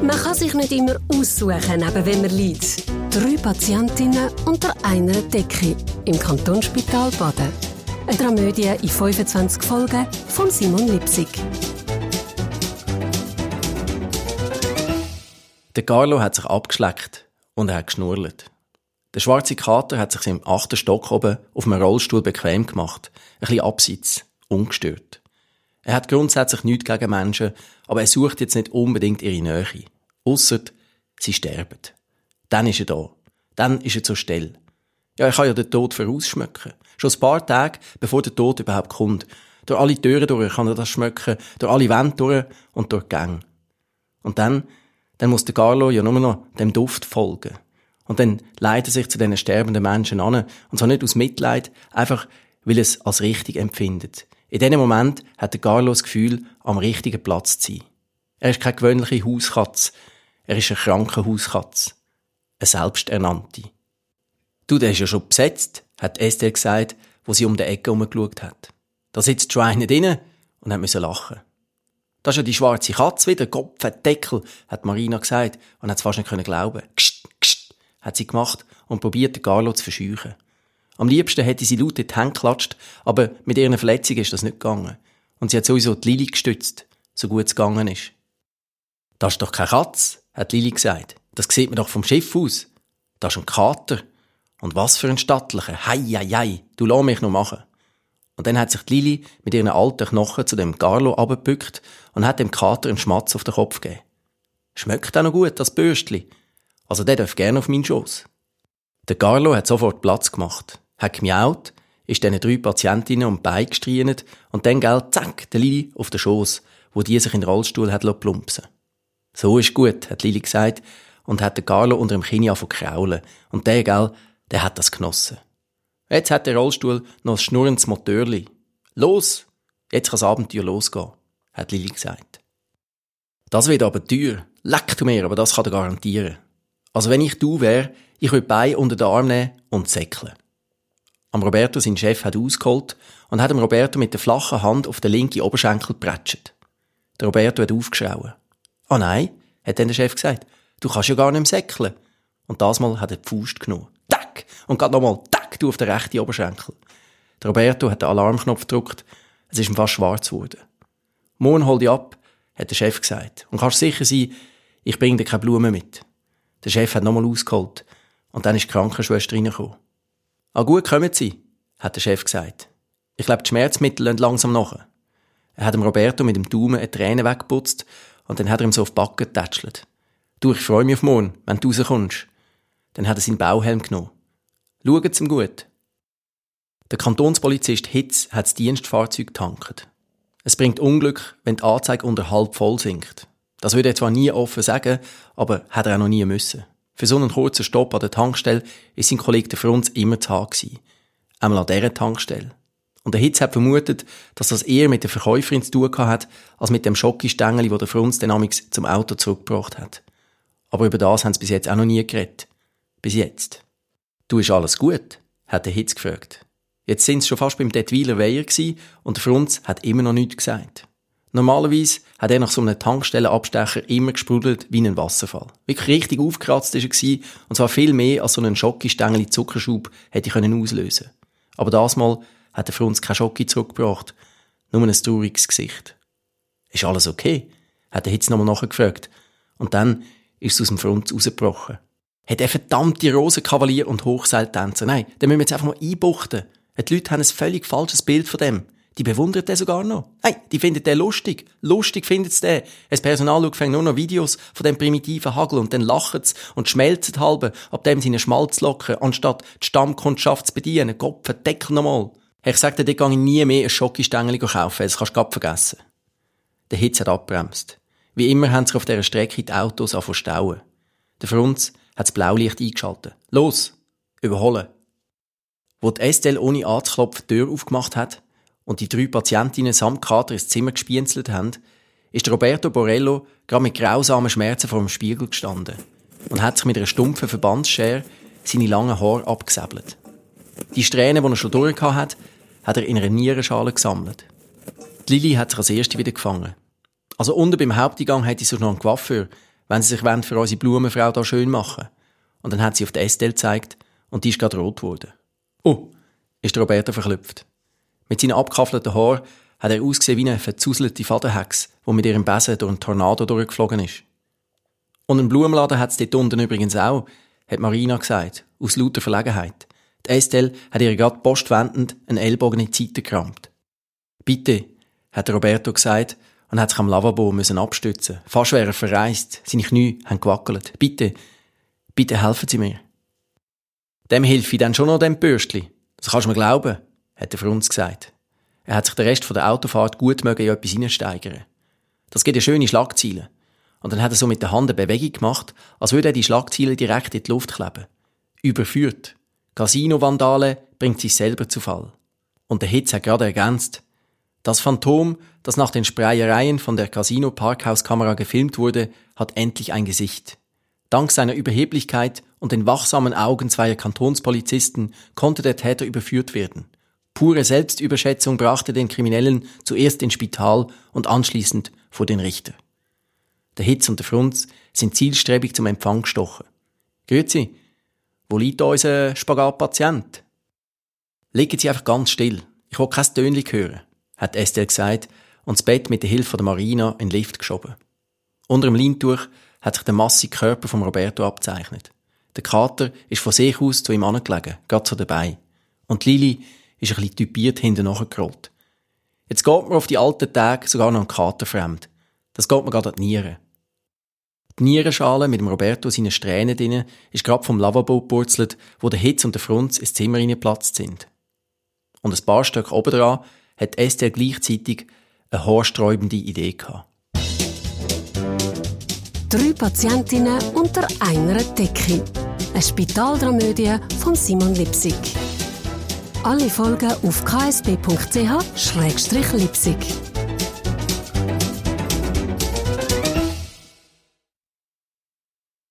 Man kann sich nicht immer aussuchen, neben wem man liegt. Drei Patientinnen unter einer Decke im Kantonsspital Baden. Eine Dramödie in 25 Folgen von Simon Lipsig. Der Carlo hat sich abgeschleckt und er hat geschnurrt. Der schwarze Kater hat sich im achten Stock oben auf einem Rollstuhl bequem gemacht. Ein bisschen abseits, ungestört. Er hat grundsätzlich nichts gegen Menschen, aber er sucht jetzt nicht unbedingt ihre Nähe. Ausser, sie sterben. Dann ist er da. Dann ist er zur Stelle. Ja, er kann ja den Tod vorausschmücken. Schon ein paar Tage, bevor der Tod überhaupt kommt. Durch alle Türen durch kann er das schmücken, durch alle Wände durch und durch die Gänge. Und dann, dann muss der Carlo ja nur noch dem Duft folgen. Und dann leitet er sich zu diesen sterbenden Menschen an. Und zwar nicht aus Mitleid, einfach, weil er es als richtig empfindet. In diesem Moment hat Carlo das Gefühl, am richtigen Platz zu sein. Er ist keine gewöhnliche Hauskatze. Er ist eine kranke Hauskatze. Eine selbsternannte. Du, der ist ja schon besetzt, hat Esther gesagt, wo sie um die Ecke herumgeschaut hat. Da sitzt schon einer drinnen und hat müssen lachen. Das ist ja die schwarze Katze wieder, Kopf, Deckel, hat Marina gesagt und hat es fast nicht glauben. Gscht, gscht, hat sie gemacht und probiert, Carlo zu verscheuchen. Am liebsten hätte sie laut in die Hände geklatscht, aber mit ihren Verletzungen ist das nicht gegangen. Und sie hat sowieso die Lili gestützt, so gut es gegangen ist. Das ist doch kein Katz, hat Lili gesagt. Das sieht man doch vom Schiff aus. Das ist ein Kater. Und was für ein stattlicher. Hei, hei, hei. Du lass mich noch machen. Und dann hat sich die Lili mit ihren alten Knochen zu dem Carlo abgebückt und hat dem Kater einen Schmatz auf den Kopf gegeben. Schmeckt auch noch gut, das Bürstli. Also der darf gerne auf meinen Schoß. Der Carlo hat sofort Platz gemacht hat gemiaut, ist diesen drei Patientinnen um gestrienet und dann, gell, zack, der Lili auf den Schoß, wo die sich in den Rollstuhl hat plumpsen So ist gut, hat Lili gesagt und hat den Carlo unter dem Kinn angefangen kraulen. Und der, gell, der hat das genossen. Jetzt hat der Rollstuhl noch ein schnurrendes Motörli. Los! Jetzt kann das Abenteuer losgehen, hat Lili gesagt. Das wird aber teuer. Leck du mir, aber das kann er garantieren. Also wenn ich du wäre, ich würde Bein unter den Arm nehmen und säckeln. Am Roberto sein Chef hat ausgeholt und hat dem Roberto mit der flachen Hand auf den linken Oberschenkel prätscht. Der Roberto hat aufgeschrauen. Ah oh nein, hat dann der Chef gesagt. Du kannst ja gar nicht säckeln. Und das Mal hat er die Faust genommen. Tack! Und gerade nochmal, tack, du auf den rechten Oberschenkel. Der Roberto hat den Alarmknopf gedrückt. Es ist ihm fast schwarz geworden. Morgen hol dich ab, hat der Chef gesagt. Und kannst sicher sein, ich bringe dir keine Blumen mit. Der Chef hat nochmal ausgeholt. Und dann ist die Krankenschwester reingekommen. Ah gut, kommen Sie, hat der Chef gesagt. Ich glaube, die Schmerzmittel lassen langsam nach. Er hat dem Roberto mit dem Daumen eine Träne weggeputzt und dann hat er ihm so auf die Backen getätschelt. Du, ich freue mich auf morgen, wenn du rauskommst. Dann hat er seinen Bauhelm genommen. Schaut ihm gut. Der Kantonspolizist Hitz hat das Dienstfahrzeug getankt. Es bringt Unglück, wenn die Anzeige unter halb voll sinkt. Das würde er zwar nie offen sagen, aber hat er auch noch nie müssen. Für so einen kurzen Stopp an der Tankstelle ist sein Kollege der Frunz immer zu haben gewesen. Einmal an dieser Tankstelle. Und der Hitz hat vermutet, dass das eher mit der Verkäuferin zu tun hat, als mit dem Schokistängeli, wo der Frunz den zum Auto zurückgebracht hat. Aber über das haben sie bis jetzt auch noch nie geredet. Bis jetzt. Du, ist alles gut? hat der Hitz gefragt. Jetzt sind sie schon fast beim Detwiler Weiher und der Frunz hat immer noch nichts gesagt. Normalerweise hat er nach so einem Tankstellenabstecher immer gesprudelt wie ein Wasserfall. Wirklich richtig aufgekratzt ist er und zwar viel mehr als so ein Schokistängel Zuckerschub hätte ich können auslösen. Aber das Mal hat er für uns kein Schocki zurückgebracht, nur ein trauriges Gesicht. Ist alles okay? hat er jetzt nochmal nachgefragt. Und dann ist es aus dem Front rausgebrochen. Hat er verdammte Rosenkavalier und Hochseiltänzer? Nein, den müssen wir jetzt einfach mal einbuchten. Die Leute haben ein völlig falsches Bild von dem. Die bewundert den sogar noch. Hey, die findet den lustig. Lustig findet es den. Das Personal schaut nur noch Videos von dem primitiven Hagel und dann lacht's und schmelzt halbe, ab dem seine Schmalz locken, anstatt die Stammkundschaft zu bedienen. Gott, verdeckel nochmal. Ich sag dir, dort gehe ich nie mehr ein Schokistängel kaufen, das kannst du grad vergessen. Der Hitz hat abbremst. Wie immer haben sich auf dieser Strecke die Autos angefangen stauen. Der Frunz hat das Blaulicht eingeschaltet. Los! Überholen! Wo die Estelle ohne anzuklopfen die Tür aufgemacht hat, und die drei Patientinnen samt Kater ins Zimmer gespienzelt haben, ist Roberto Borello gerade mit grausamen Schmerzen vor dem Spiegel gestanden und hat sich mit einer stumpfen Verbandsschere seine langen Haare abgesäbelt. Die Strähnen, die er schon durch hat, hat er in einer Nierenschale gesammelt. Die Lili hat sich als erste wieder gefangen. Also unten beim Haupteingang hatte sie noch einen Coiffeur, wenn sie sich für unsere Blumenfrau da schön machen. Und dann hat sie auf die Estelle gezeigt und die ist gerade rot geworden. Oh, ist Roberto verklüpft. Mit seinen abgekaffelten Haaren hat er ausgesehen wie eine verzuselte Fadenhex, die mit ihrem Besen durch einen Tornado durchgeflogen ist. Und einen Blumenladen hat es dort unten übrigens auch, hat Marina gesagt, aus lauter Verlegenheit. Die Estelle hat ihr gerade postwendend einen Ellbogen in die Seite gerammt. Bitte, hat Roberto gesagt und hat sich am Lavabo müssen abstützen. Fast wäre er verreist, seine Knie haben gewackelt. Bitte, bitte helfen Sie mir. Dem hilft ich dann schon noch dem Bürstli. Das kannst du mir glauben, hat der Frunz gesagt. Er hat sich den Rest der Autofahrt gut mögen in etwas hineinsteigern. Das geht ja schöne Schlagziele. Und dann hat er so mit der Hand eine Bewegung gemacht, als würde er die Schlagziele direkt in die Luft kleben. Überführt. Casino-Vandale bringt sich selber zu Fall. Und der Hitz hat gerade ergänzt. Das Phantom, das nach den Sprayereien von der Casino-Parkhauskamera gefilmt wurde, hat endlich ein Gesicht. Dank seiner Überheblichkeit und den wachsamen Augen zweier Kantonspolizisten konnte der Täter überführt werden. Pure Selbstüberschätzung brachte den Kriminellen zuerst ins Spital und anschließend vor den Richter. Der Hitz und der Frunz sind zielstrebig zum Empfang gestochen. Grüezi, wo liegt unser Spagatpatient? Legen Sie einfach ganz still. Ich will kein Tönchen hören, hat Estelle gesagt und das Bett mit der Hilfe der Marina in den Lift geschoben. Unter dem Leintuch hat sich der massige Körper von Roberto abzeichnet. Der Kater ist von sich aus zu ihm angelegen, gerade so dabei. Und Lili ist ein bisschen typiert hinten nachgerollt. Jetzt geht mir auf die alten Tage sogar noch ein Kater fremd. Das geht mir gerade an die Nieren. Die Nierenschale mit dem Roberto seinen Strähnen drin ist gerade vom Lavabo gepurzelt, wo der Hitz und der Frunz ins Zimmer reingeplatzt sind. Und ein paar Stück oben dran hat Esther gleichzeitig eine haarsträubende Idee gehabt. Drei Patientinnen unter einer Decke. Eine Spitaldramödie von Simon Lipsig. Alle Folgen auf ksb.ch-lipsig.